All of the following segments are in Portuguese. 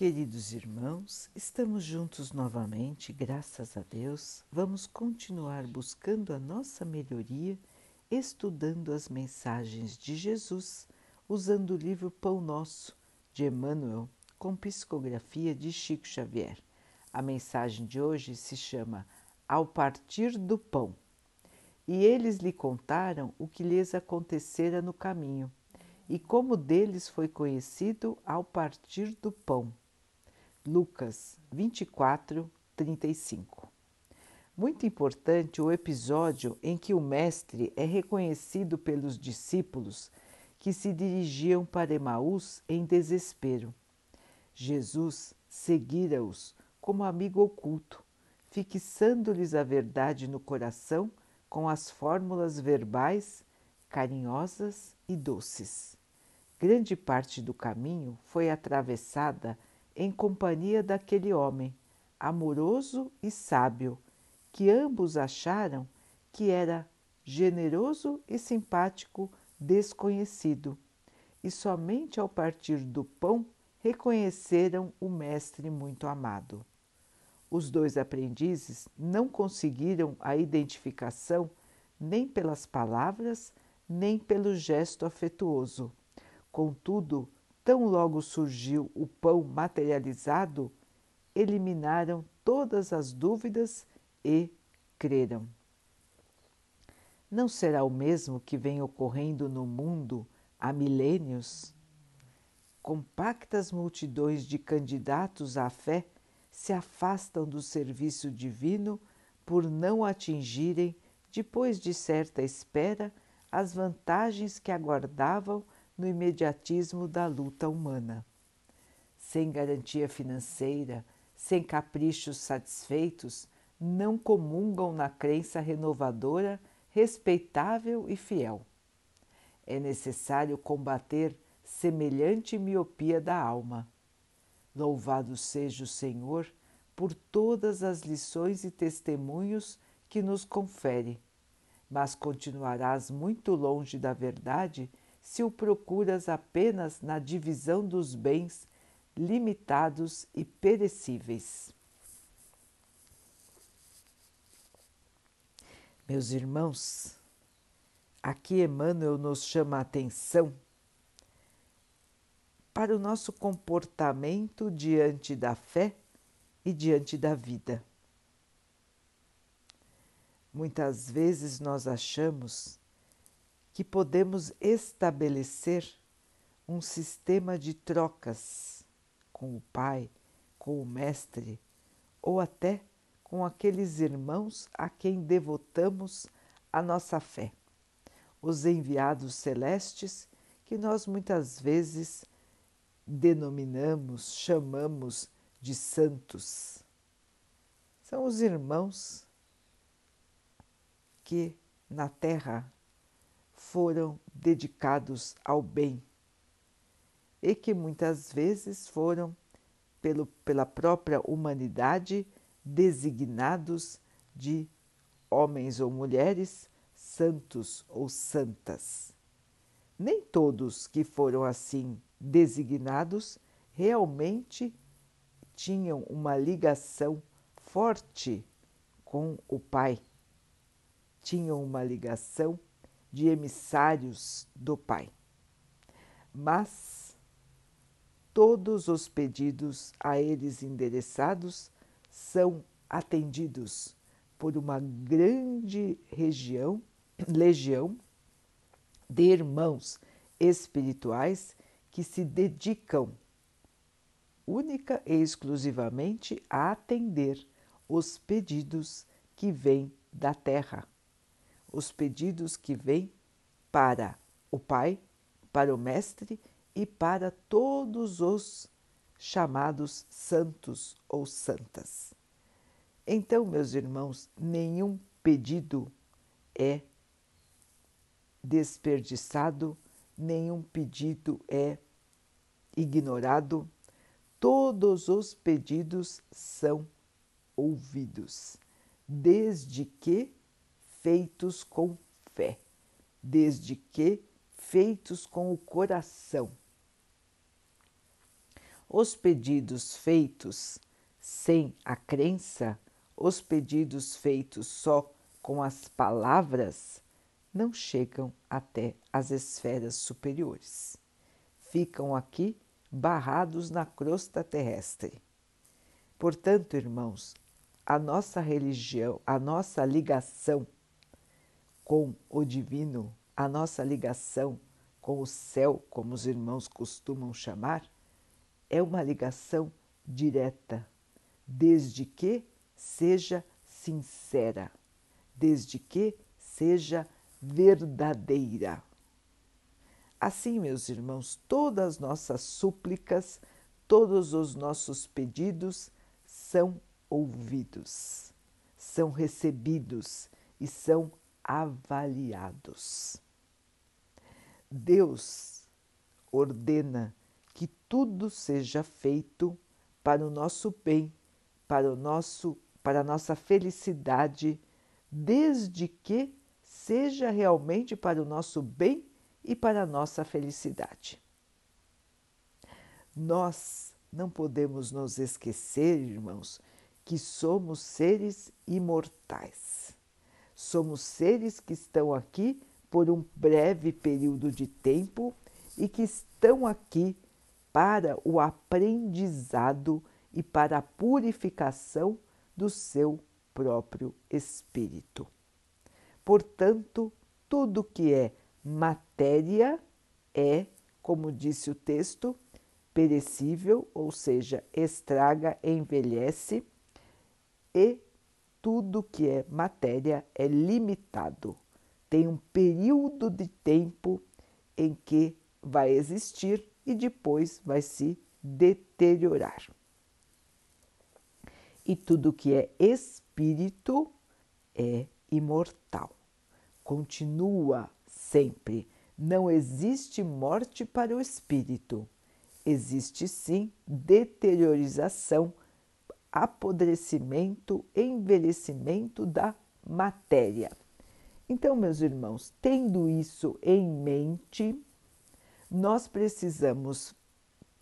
Queridos irmãos, estamos juntos novamente, graças a Deus. Vamos continuar buscando a nossa melhoria, estudando as mensagens de Jesus, usando o livro Pão Nosso, de Emmanuel, com psicografia de Chico Xavier. A mensagem de hoje se chama Ao Partir do Pão. E eles lhe contaram o que lhes acontecera no caminho, e como deles foi conhecido ao partir do pão Lucas 24, 35. Muito importante o episódio em que o Mestre é reconhecido pelos discípulos que se dirigiam para Emaús em desespero. Jesus seguira-os como amigo oculto, fixando-lhes a verdade no coração com as fórmulas verbais carinhosas e doces. Grande parte do caminho foi atravessada em companhia daquele homem, amoroso e sábio, que ambos acharam que era generoso e simpático desconhecido, e somente ao partir do pão reconheceram o Mestre muito amado. Os dois aprendizes não conseguiram a identificação nem pelas palavras, nem pelo gesto afetuoso. Contudo, tão logo surgiu o pão materializado, eliminaram todas as dúvidas e creram. Não será o mesmo que vem ocorrendo no mundo há milênios? Compactas multidões de candidatos à fé se afastam do serviço divino por não atingirem, depois de certa espera, as vantagens que aguardavam no imediatismo da luta humana. Sem garantia financeira, sem caprichos satisfeitos, não comungam na crença renovadora, respeitável e fiel. É necessário combater semelhante miopia da alma. Louvado seja o Senhor por todas as lições e testemunhos que nos confere, mas continuarás muito longe da verdade se o procuras apenas na divisão dos bens limitados e perecíveis. Meus irmãos, aqui Emmanuel nos chama a atenção para o nosso comportamento diante da fé e diante da vida. Muitas vezes nós achamos que podemos estabelecer um sistema de trocas com o Pai, com o Mestre ou até com aqueles irmãos a quem devotamos a nossa fé, os enviados celestes que nós muitas vezes denominamos, chamamos de santos. São os irmãos que na Terra foram dedicados ao bem e que muitas vezes foram, pelo, pela própria humanidade, designados de homens ou mulheres santos ou santas. Nem todos que foram assim designados realmente tinham uma ligação forte com o Pai, tinham uma ligação de emissários do Pai. Mas todos os pedidos a eles endereçados são atendidos por uma grande região, legião de irmãos espirituais que se dedicam única e exclusivamente a atender os pedidos que vêm da terra os pedidos que vêm para o Pai, para o Mestre e para todos os chamados santos ou santas. Então, meus irmãos, nenhum pedido é desperdiçado, nenhum pedido é ignorado, todos os pedidos são ouvidos, desde que feitos com fé, desde que feitos com o coração. os pedidos feitos sem a crença, os pedidos feitos só com as palavras, não chegam até as esferas superiores. Ficam aqui barrados na crosta terrestre. Portanto, irmãos, a nossa religião, a nossa ligação com o divino, a nossa ligação com o céu, como os irmãos costumam chamar, é uma ligação direta, desde que seja sincera, desde que seja verdadeira. Assim, meus irmãos, todas as nossas súplicas, todos os nossos pedidos são ouvidos, são recebidos e são avaliados. Deus ordena que tudo seja feito para o nosso bem, para o nosso para a nossa felicidade, desde que seja realmente para o nosso bem e para a nossa felicidade. Nós não podemos nos esquecer, irmãos, que somos seres imortais. Somos seres que estão aqui por um breve período de tempo e que estão aqui para o aprendizado e para a purificação do seu próprio espírito. Portanto, tudo que é matéria é, como disse o texto, perecível, ou seja, estraga, envelhece, e tudo que é matéria é limitado. Tem um período de tempo em que vai existir e depois vai se deteriorar. E tudo que é espírito é imortal. Continua sempre. Não existe morte para o espírito. Existe sim deteriorização, apodrecimento, envelhecimento da matéria. Então, meus irmãos, tendo isso em mente, nós precisamos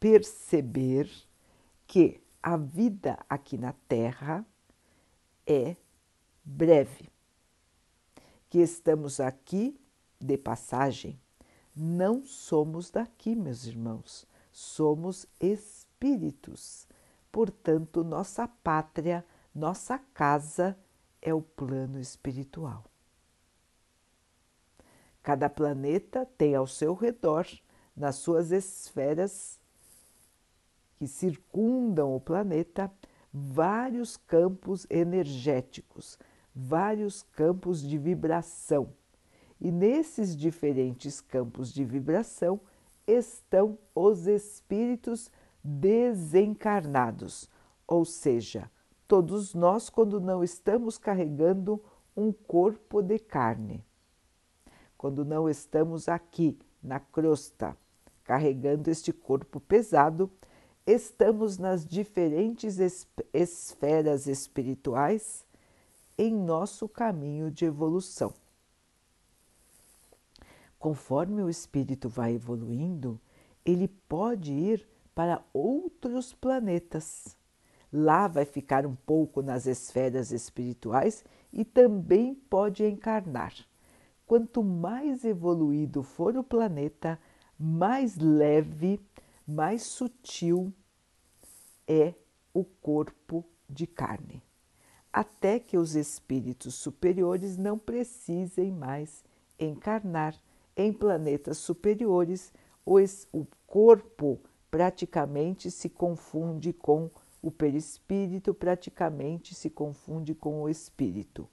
perceber que a vida aqui na Terra é breve, que estamos aqui de passagem. Não somos daqui, meus irmãos, somos espíritos. Portanto, nossa pátria, nossa casa é o plano espiritual. Cada planeta tem ao seu redor, nas suas esferas que circundam o planeta, vários campos energéticos, vários campos de vibração. E nesses diferentes campos de vibração estão os espíritos desencarnados, ou seja, todos nós, quando não estamos carregando um corpo de carne, quando não estamos aqui na crosta, carregando este corpo pesado, estamos nas diferentes esferas espirituais em nosso caminho de evolução. Conforme o espírito vai evoluindo, ele pode ir para outros planetas. Lá vai ficar um pouco nas esferas espirituais e também pode encarnar. Quanto mais evoluído for o planeta, mais leve, mais sutil é o corpo de carne até que os espíritos superiores não precisem mais encarnar em planetas superiores, o corpo praticamente se confunde com o perispírito, praticamente se confunde com o espírito.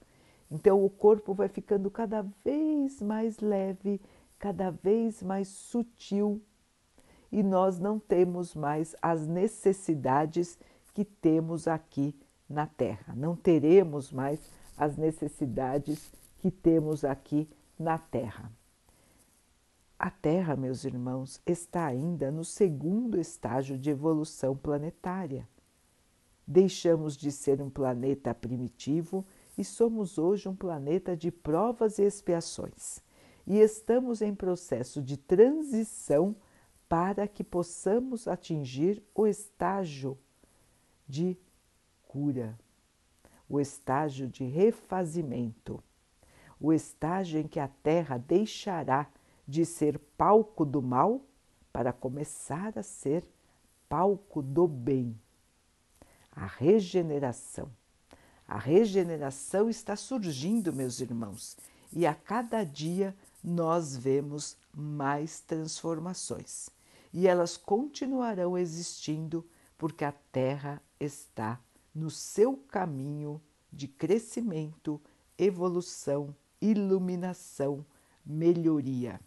Então o corpo vai ficando cada vez mais leve, cada vez mais sutil e nós não temos mais as necessidades que temos aqui na Terra. Não teremos mais as necessidades que temos aqui na Terra. A Terra, meus irmãos, está ainda no segundo estágio de evolução planetária. Deixamos de ser um planeta primitivo e somos hoje um planeta de provas e expiações. E estamos em processo de transição para que possamos atingir o estágio de cura, o estágio de refazimento, o estágio em que a Terra deixará de ser palco do mal para começar a ser palco do bem. A regeneração. A regeneração está surgindo, meus irmãos, e a cada dia nós vemos mais transformações. E elas continuarão existindo porque a Terra está no seu caminho de crescimento, evolução, iluminação, melhoria.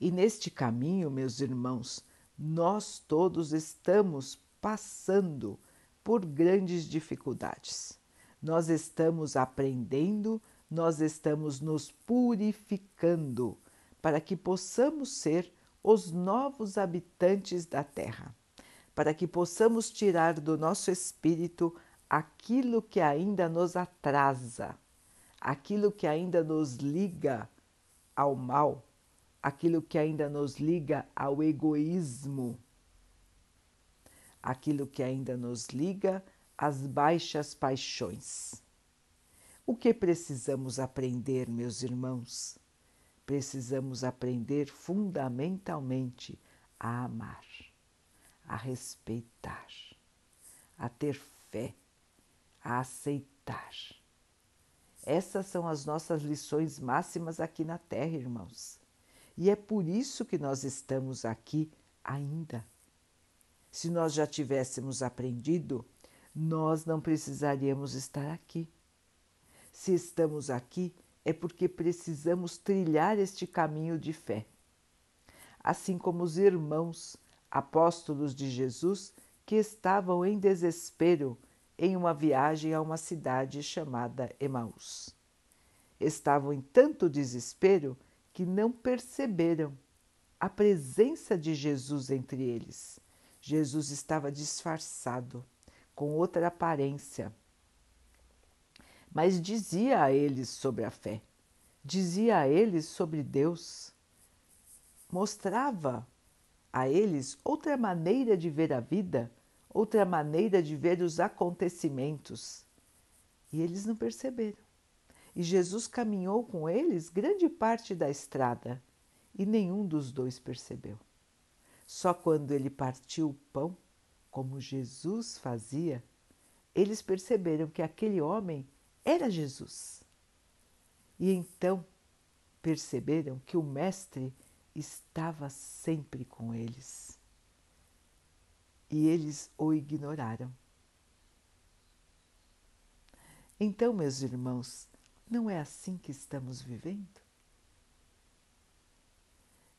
E neste caminho, meus irmãos, nós todos estamos passando por grandes dificuldades. Nós estamos aprendendo, nós estamos nos purificando para que possamos ser os novos habitantes da Terra, para que possamos tirar do nosso espírito aquilo que ainda nos atrasa, aquilo que ainda nos liga ao mal, aquilo que ainda nos liga ao egoísmo, aquilo que ainda nos liga às baixas paixões. O que precisamos aprender, meus irmãos? Precisamos aprender fundamentalmente a amar, a respeitar, a ter fé, a aceitar. Essas são as nossas lições máximas aqui na Terra, irmãos. E é por isso que nós estamos aqui ainda. Se nós já tivéssemos aprendido, nós não precisaríamos estar aqui. Se estamos aqui, é porque precisamos trilhar este caminho de fé. Assim como os irmãos apóstolos de Jesus que estavam em desespero em uma viagem a uma cidade chamada Emaús. Estavam em tanto desespero que não perceberam a presença de Jesus entre eles. Jesus estava disfarçado, com outra aparência. Mas dizia a eles sobre a fé, dizia a eles sobre Deus, mostrava a eles outra maneira de ver a vida, outra maneira de ver os acontecimentos. E eles não perceberam. E Jesus caminhou com eles grande parte da estrada e nenhum dos dois percebeu. Só quando ele partiu o pão, como Jesus fazia, eles perceberam que aquele homem era Jesus. E então perceberam que o Mestre estava sempre com eles. E eles o ignoraram. Então, meus irmãos, não é assim que estamos vivendo?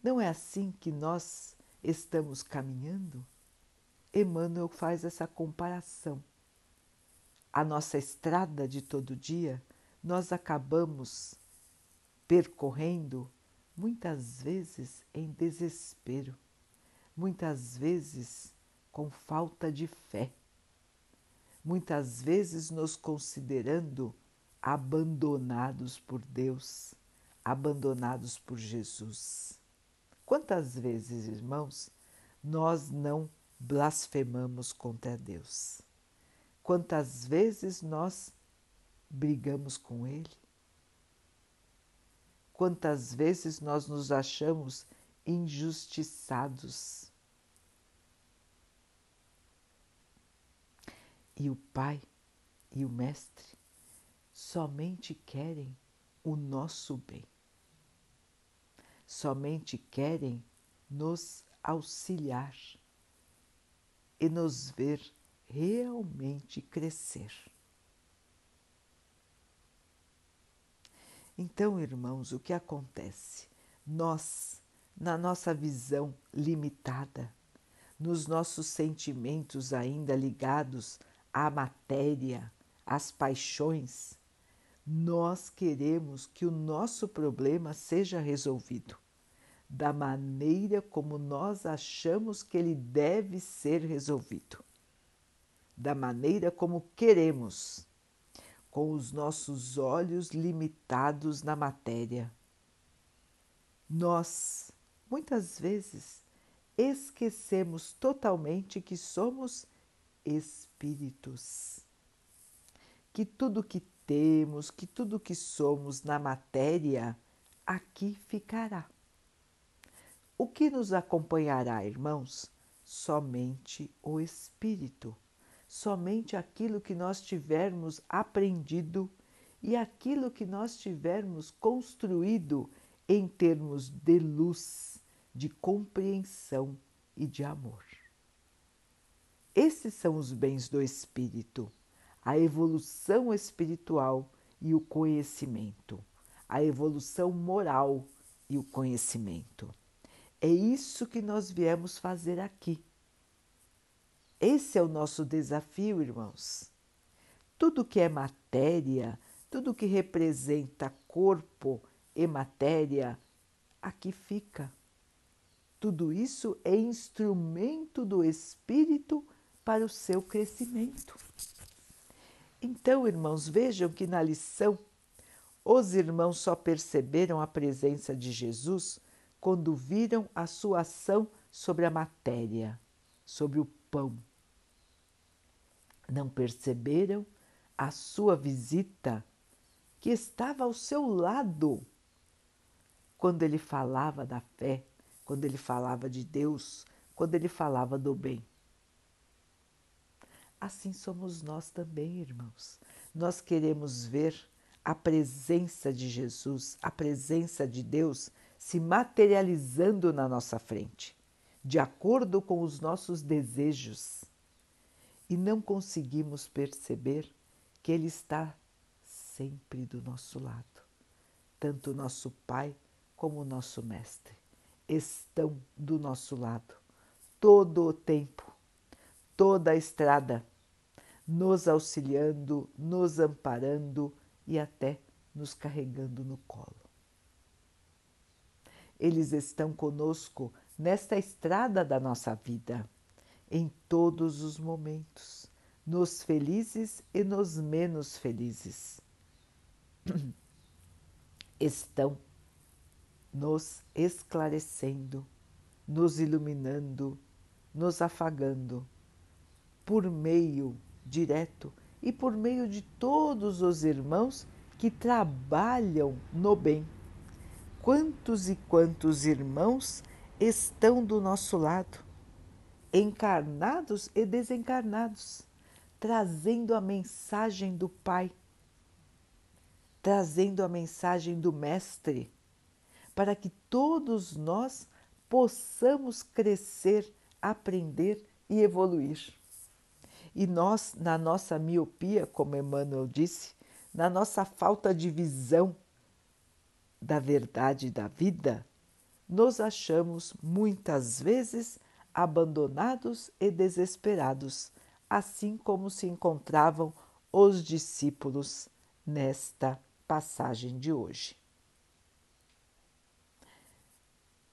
Não é assim que nós estamos caminhando? Emmanuel faz essa comparação. A nossa estrada de todo dia, nós acabamos percorrendo muitas vezes em desespero, muitas vezes com falta de fé, muitas vezes nos considerando abandonados por Deus, abandonados por Jesus. Quantas vezes, irmãos, nós não blasfemamos contra Deus? Quantas vezes nós brigamos com Ele? Quantas vezes nós nos achamos injustiçados? E o Pai e o Mestre somente querem o nosso bem, somente querem nos auxiliar e nos ver realmente crescer. Então, irmãos, o que acontece? Nós, na nossa visão limitada, nos nossos sentimentos ainda ligados à matéria, às paixões, nós queremos que o nosso problema seja resolvido da maneira como nós achamos que ele deve ser resolvido, da maneira como queremos, com os nossos olhos limitados na matéria. Nós muitas vezes esquecemos totalmente que somos espíritos. Que tudo que temos, que tudo que somos na matéria, aqui ficará. O que nos acompanhará, irmãos? Somente o Espírito, somente aquilo que nós tivermos aprendido e aquilo que nós tivermos construído em termos de luz, de compreensão e de amor. Esses são os bens do espírito, a evolução espiritual e o conhecimento, a evolução moral e o conhecimento. É isso que nós viemos fazer aqui. Esse é o nosso desafio, irmãos. Tudo que é matéria, tudo que representa corpo e matéria, aqui fica. Tudo isso é instrumento do espírito para o seu crescimento. Então, irmãos, vejam que na lição os irmãos só perceberam a presença de Jesus quando viram a sua ação sobre a matéria, sobre o pão. Não perceberam a sua visita que estava ao seu lado quando ele falava da fé, quando ele falava de Deus, quando ele falava do bem. Assim somos nós também, irmãos. Nós queremos ver a presença de Jesus, a presença de Deus se materializando na nossa frente, de acordo com os nossos desejos. E não conseguimos perceber que Ele está sempre do nosso lado. Tanto o nosso Pai como o nosso Mestre estão do nosso lado todo o tempo, toda a estrada, nos auxiliando, nos amparando e até nos carregando no colo. Eles estão conosco nesta estrada da nossa vida, em todos os momentos, nos felizes e nos menos felizes estão nos esclarecendo, nos iluminando, nos afagando, por meio direto e por meio de todos os irmãos que trabalham no bem. Quantos e quantos irmãos estão do nosso lado, encarnados e desencarnados, trazendo a mensagem do Pai trazendo a mensagem do Mestre, para que todos nós possamos crescer, aprender e evoluir. E nós, na nossa miopia, como Emmanuel disse, na nossa falta de visão da verdade da vida, nos achamos muitas vezes abandonados e desesperados, assim como se encontravam os discípulos nesta passagem de hoje.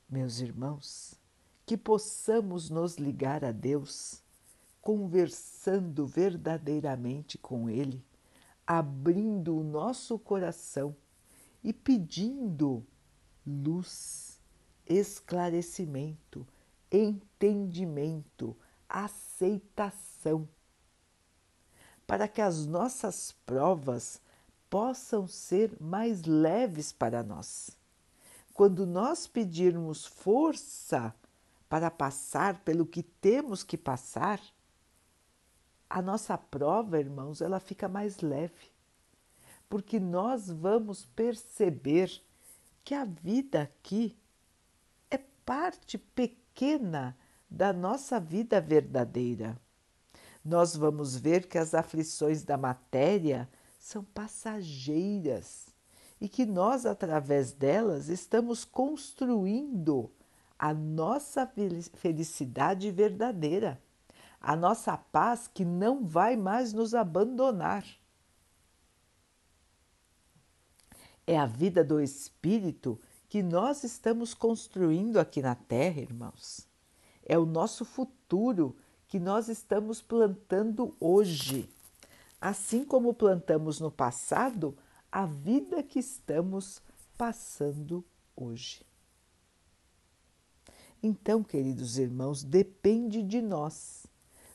Meus irmãos, que possamos nos ligar a Deus, conversando verdadeiramente com Ele, abrindo o nosso coração e pedindo luz, esclarecimento, entendimento, aceitação, para que as nossas provas possam ser mais leves para nós. Quando nós pedirmos força para passar pelo que temos que passar, a nossa prova, irmãos, ela fica mais leve, porque nós vamos perceber que a vida aqui é parte pequena da nossa vida verdadeira. Nós vamos ver que as aflições da matéria são passageiras e que nós, através delas, estamos construindo a nossa felicidade verdadeira, a nossa paz que não vai mais nos abandonar. É a vida do Espírito que nós estamos construindo aqui na Terra, irmãos. É o nosso futuro que nós estamos plantando hoje assim como plantamos no passado a vida que estamos passando hoje. Então, queridos irmãos, depende de nós,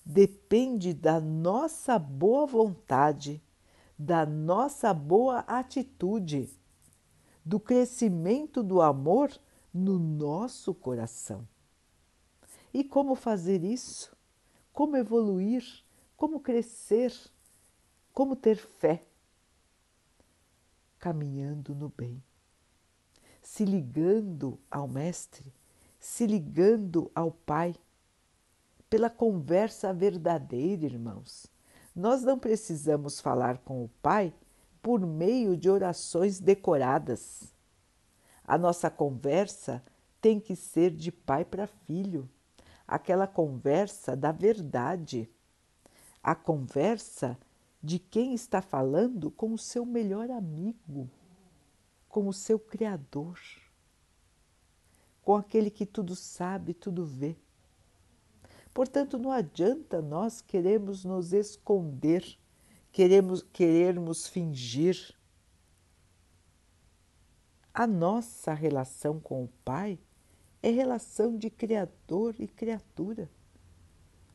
depende da nossa boa vontade, da nossa boa atitude, do crescimento do amor no nosso coração. E como fazer isso? Como evoluir? Como crescer? Como ter fé? Caminhando no bem, se ligando ao Mestre, se ligando ao Pai, pela conversa verdadeira, irmãos. Nós não precisamos falar com o Pai por meio de orações decoradas. A nossa conversa tem que ser de pai para filho, aquela conversa da verdade, a conversa de quem está falando com o seu melhor amigo, com o seu Criador, com aquele que tudo sabe, tudo vê. Portanto, não adianta nós queremos nos esconder, queremos querermos fingir a nossa relação com o Pai é relação de Criador e criatura.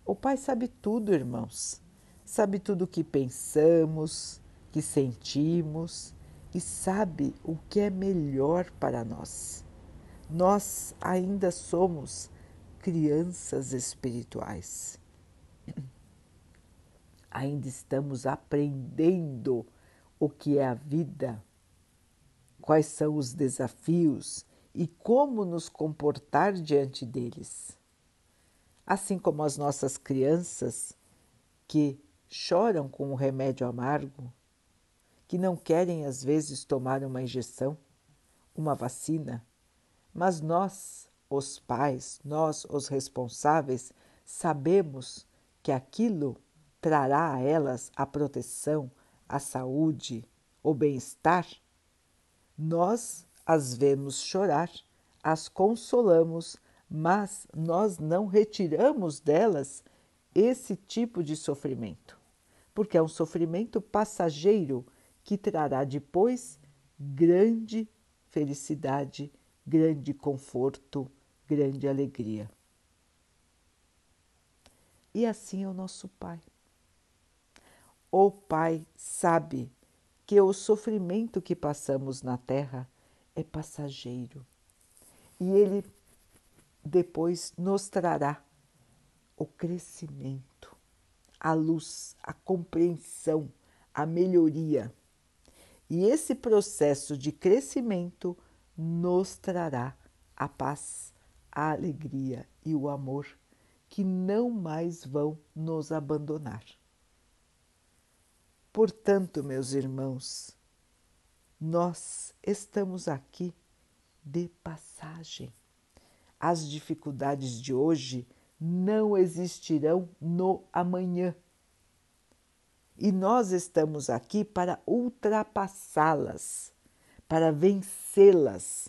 O Pai sabe tudo, irmãos. Sabe tudo o que pensamos, que sentimos e sabe o que é melhor para nós. Nós ainda somos crianças espirituais. Ainda estamos aprendendo o que é a vida quais são os desafios e como nos comportar diante deles. Assim como as nossas crianças que choram com o remédio amargo, que não querem às vezes tomar uma injeção, uma vacina, mas nós, os pais, nós, os responsáveis, sabemos que aquilo trará a elas a proteção, a saúde, o bem-estar. Nós as vemos chorar, as consolamos, mas nós não retiramos delas esse tipo de sofrimento, porque é um sofrimento passageiro que trará depois grande felicidade, grande conforto, grande alegria. E assim é o nosso Pai. O Pai sabe que o sofrimento que passamos na Terra é passageiro e ele depois nos trará o crescimento, a luz, a compreensão, a melhoria. E esse processo de crescimento nos trará a paz, a alegria e o amor que não mais vão nos abandonar. Portanto, meus irmãos, nós estamos aqui de passagem. As dificuldades de hoje não existirão no amanhã. E nós estamos aqui para ultrapassá-las, para vencê-las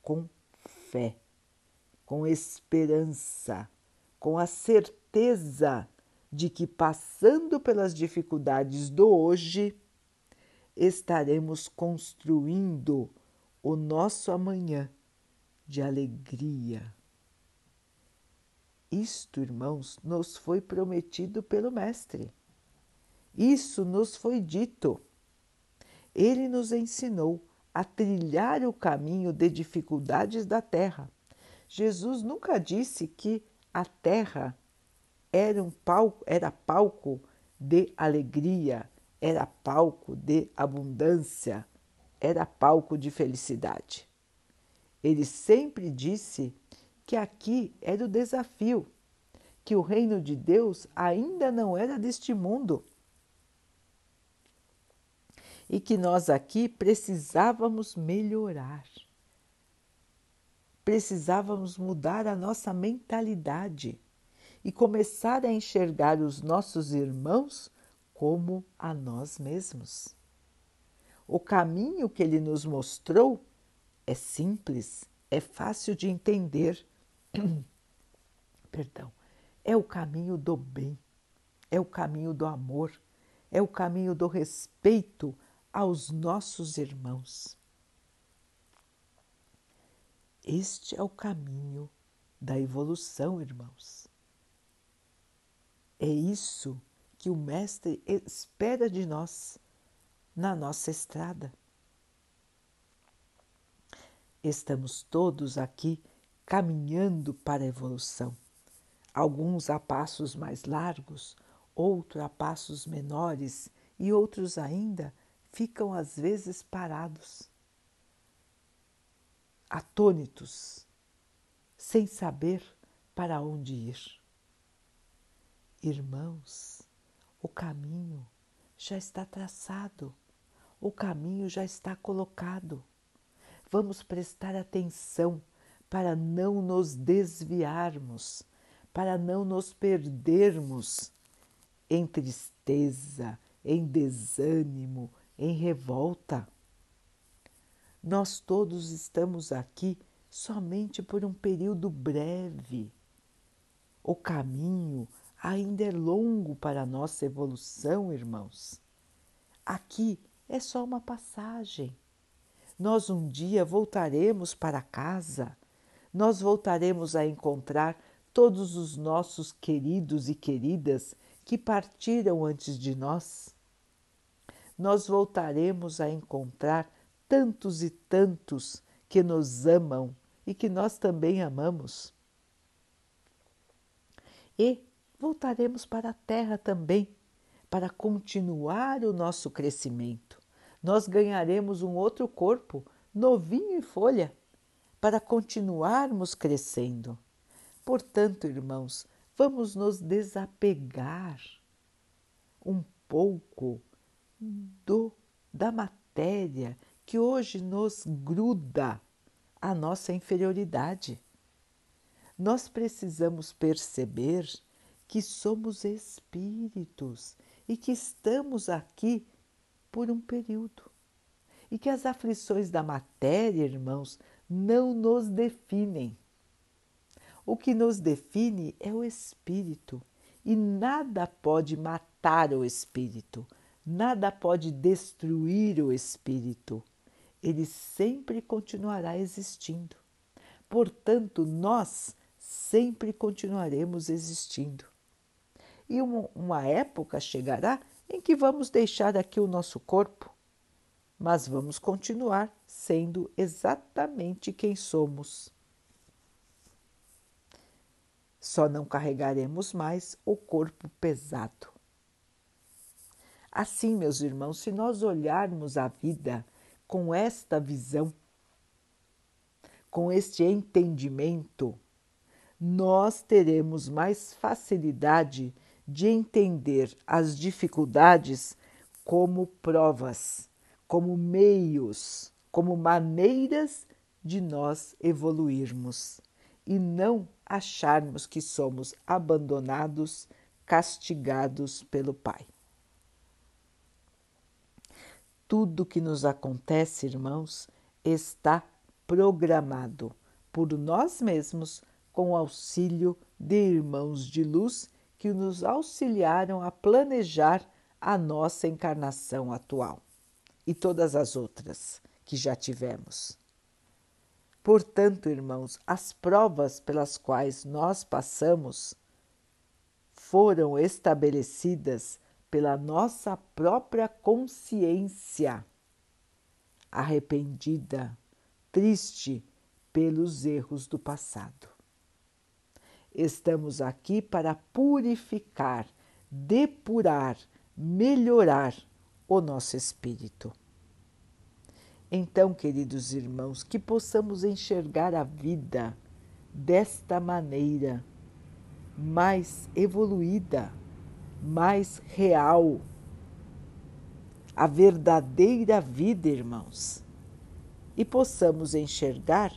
com fé, com esperança, com a certeza de que, passando pelas dificuldades do hoje, estaremos construindo o nosso amanhã de alegria. Isto, irmãos, nos foi prometido pelo Mestre. Isso nos foi dito. Ele nos ensinou a trilhar o caminho de dificuldades da terra. Jesus nunca disse que a terra era um palco, era palco de alegria, era palco de abundância, era palco de felicidade. Ele sempre disse que aqui era o desafio, que o reino de Deus ainda não era deste mundo e que nós aqui precisávamos melhorar. Precisávamos mudar a nossa mentalidade e começar a enxergar os nossos irmãos como a nós mesmos. O caminho que ele nos mostrou é simples, é fácil de entender. Perdão, é o caminho do bem, é o caminho do amor, é o caminho do respeito aos nossos irmãos. Este é o caminho da evolução, irmãos. É isso que o Mestre espera de nós na nossa estrada. Estamos todos aqui caminhando para a evolução, alguns a passos mais largos, outros a passos menores e outros ainda ficam às vezes parados, atônitos, sem saber para onde ir. Irmãos, o caminho já está traçado, o caminho já está colocado vamos prestar atenção para não nos desviarmos, para não nos perdermos em tristeza, em desânimo, em revolta. Nós todos estamos aqui somente por um período breve. O caminho ainda é longo para a nossa evolução, irmãos. Aqui é só uma passagem. Nós um dia voltaremos para casa, nós voltaremos a encontrar todos os nossos queridos e queridas que partiram antes de nós. Nós voltaremos a encontrar tantos e tantos que nos amam e que nós também amamos. E voltaremos para a Terra também para continuar o nosso crescimento nós ganharemos um outro corpo, novinho em folha, para continuarmos crescendo. Portanto, irmãos, vamos nos desapegar um pouco do da matéria que hoje nos gruda a nossa inferioridade. Nós precisamos perceber que somos espíritos e que estamos aqui por um período. E que as aflições da matéria, irmãos, não nos definem. O que nos define é o espírito, e nada pode matar o espírito, nada pode destruir o espírito. Ele sempre continuará existindo. Portanto, nós sempre continuaremos existindo. E uma, uma época chegará em que vamos deixar aqui o nosso corpo, mas vamos continuar sendo exatamente quem somos. Só não carregaremos mais o corpo pesado. Assim, meus irmãos, se nós olharmos a vida com esta visão, com este entendimento, nós teremos mais facilidade de entender as dificuldades como provas, como meios, como maneiras de nós evoluirmos e não acharmos que somos abandonados, castigados pelo Pai. Tudo que nos acontece, irmãos, está programado por nós mesmos com o auxílio de irmãos de luz que nos auxiliaram a planejar a nossa encarnação atual e todas as outras que já tivemos. Portanto, irmãos, as provas pelas quais nós passamos foram estabelecidas pela nossa própria consciência, arrependida, triste pelos erros do passado. Estamos aqui para purificar, depurar, melhorar o nosso espírito. Então, queridos irmãos, que possamos enxergar a vida desta maneira, mais evoluída, mais real. A verdadeira vida, irmãos. E possamos enxergar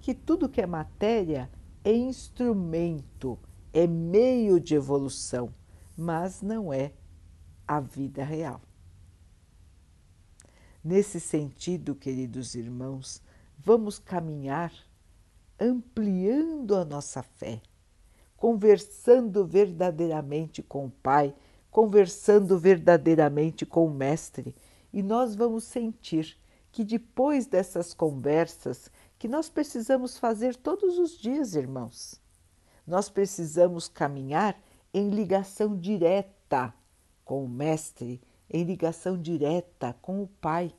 que tudo que é matéria é instrumento, é meio de evolução, mas não é a vida real. Nesse sentido, queridos irmãos, vamos caminhar ampliando a nossa fé, conversando verdadeiramente com o Pai, conversando verdadeiramente com o Mestre, e nós vamos sentir que depois dessas conversas que nós precisamos fazer todos os dias, irmãos. nós precisamos caminhar em ligação direta com o Mestre, em ligação direta com o Pai.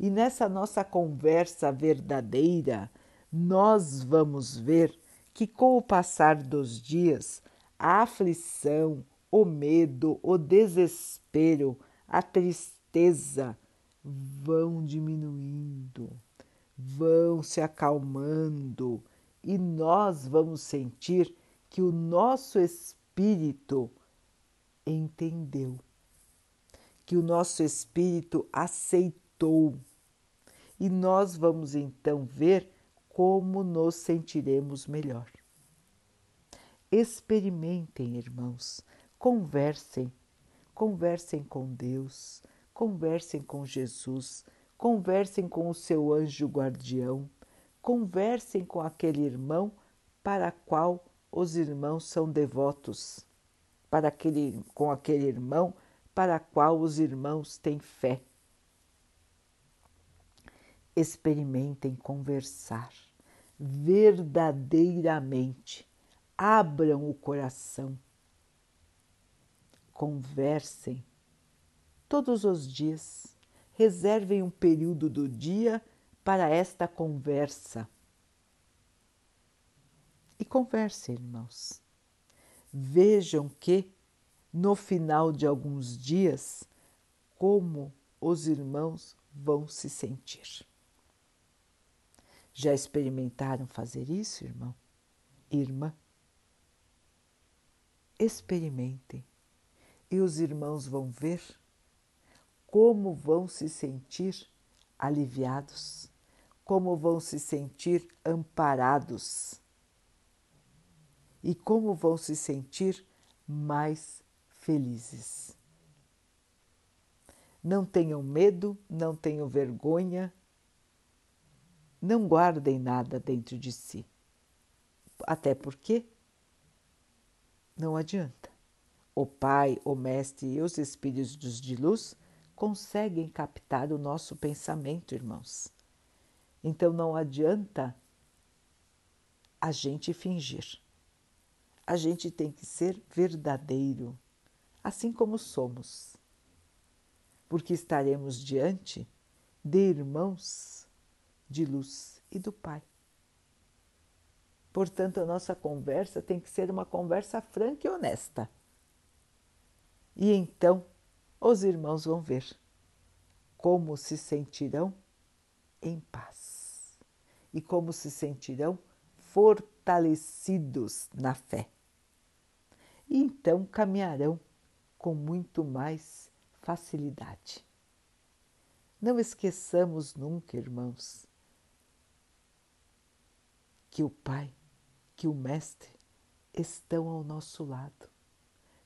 E nessa nossa conversa verdadeira, nós vamos ver que, com o passar dos dias, a aflição, o medo, o desespero, a tristeza vão diminuindo, vão se acalmando e nós vamos sentir que o nosso espírito entendeu, que o nosso espírito aceitou. E nós vamos então ver como nos sentiremos melhor. Experimentem, irmãos, conversem, conversem com Deus, conversem com Jesus, conversem com o seu anjo guardião, conversem com aquele irmão para qual os irmãos são devotos, para aquele, com aquele irmão para qual os irmãos têm fé. Experimentem conversar verdadeiramente, abram o coração, conversem todos os dias, reservem um período do dia para esta conversa. E conversem, irmãos. Vejam que, no final de alguns dias, como os irmãos vão se sentir. Já experimentaram fazer isso, irmão? Irmã? Experimentem e os irmãos vão ver como vão se sentir aliviados, como vão se sentir amparados e como vão se sentir mais felizes. Não tenham medo, não tenham vergonha, não guardem nada dentro de si. Até porque não adianta. O Pai, o Mestre e os Espíritos de luz conseguem captar o nosso pensamento, irmãos. Então não adianta a gente fingir. A gente tem que ser verdadeiro, assim como somos, porque estaremos diante de irmãos de luz e do Pai. Portanto, a nossa conversa tem que ser uma conversa franca e honesta. E então os irmãos vão ver como se sentirão em paz e como se sentirão fortalecidos na fé. E então caminharão com muito mais facilidade. Não esqueçamos nunca, irmãos, que o Pai, que o Mestre estão ao nosso lado,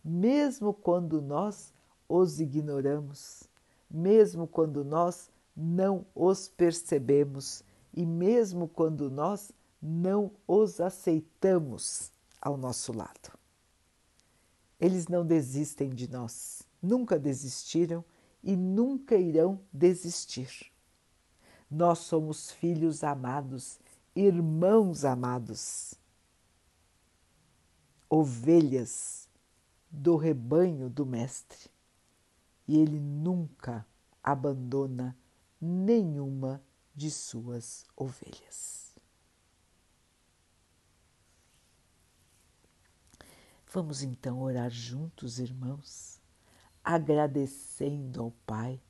mesmo quando nós os ignoramos, mesmo quando nós não os percebemos e mesmo quando nós não os aceitamos ao nosso lado. Eles não desistem de nós, nunca desistiram e nunca irão desistir. Nós somos filhos amados irmãos amados, ovelhas do rebanho do Mestre, e ele nunca abandona nenhuma de suas ovelhas. Vamos então orar juntos, irmãos, agradecendo ao Pai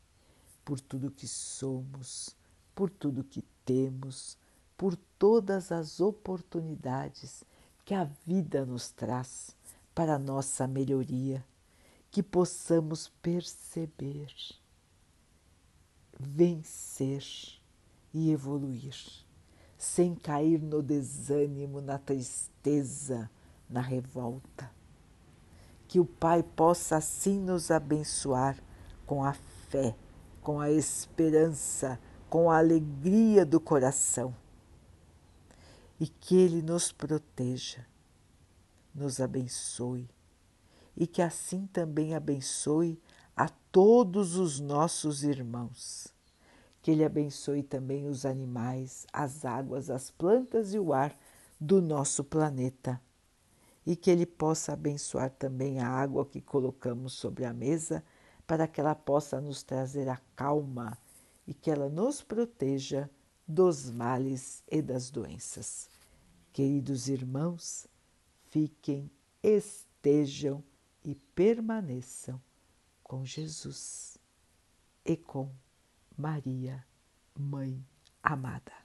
por tudo que somos, por tudo que temos, por todas as oportunidades que a vida nos traz para nossa melhoria, que possamos perceber, vencer e evoluir, sem cair no desânimo, na tristeza, na revolta. Que o Pai possa assim nos abençoar com a fé, com a esperança, com a alegria do coração e que Ele nos proteja, nos abençoe e que assim também abençoe a todos os nossos irmãos. Que Ele abençoe também os animais, as águas, as plantas e o ar do nosso planeta. E que Ele possa abençoar também a água que colocamos sobre a mesa, para que ela possa nos trazer a calma e que ela nos proteja dos males e das doenças. Queridos irmãos, fiquem, estejam e permaneçam com Jesus e com Maria, Mãe amada.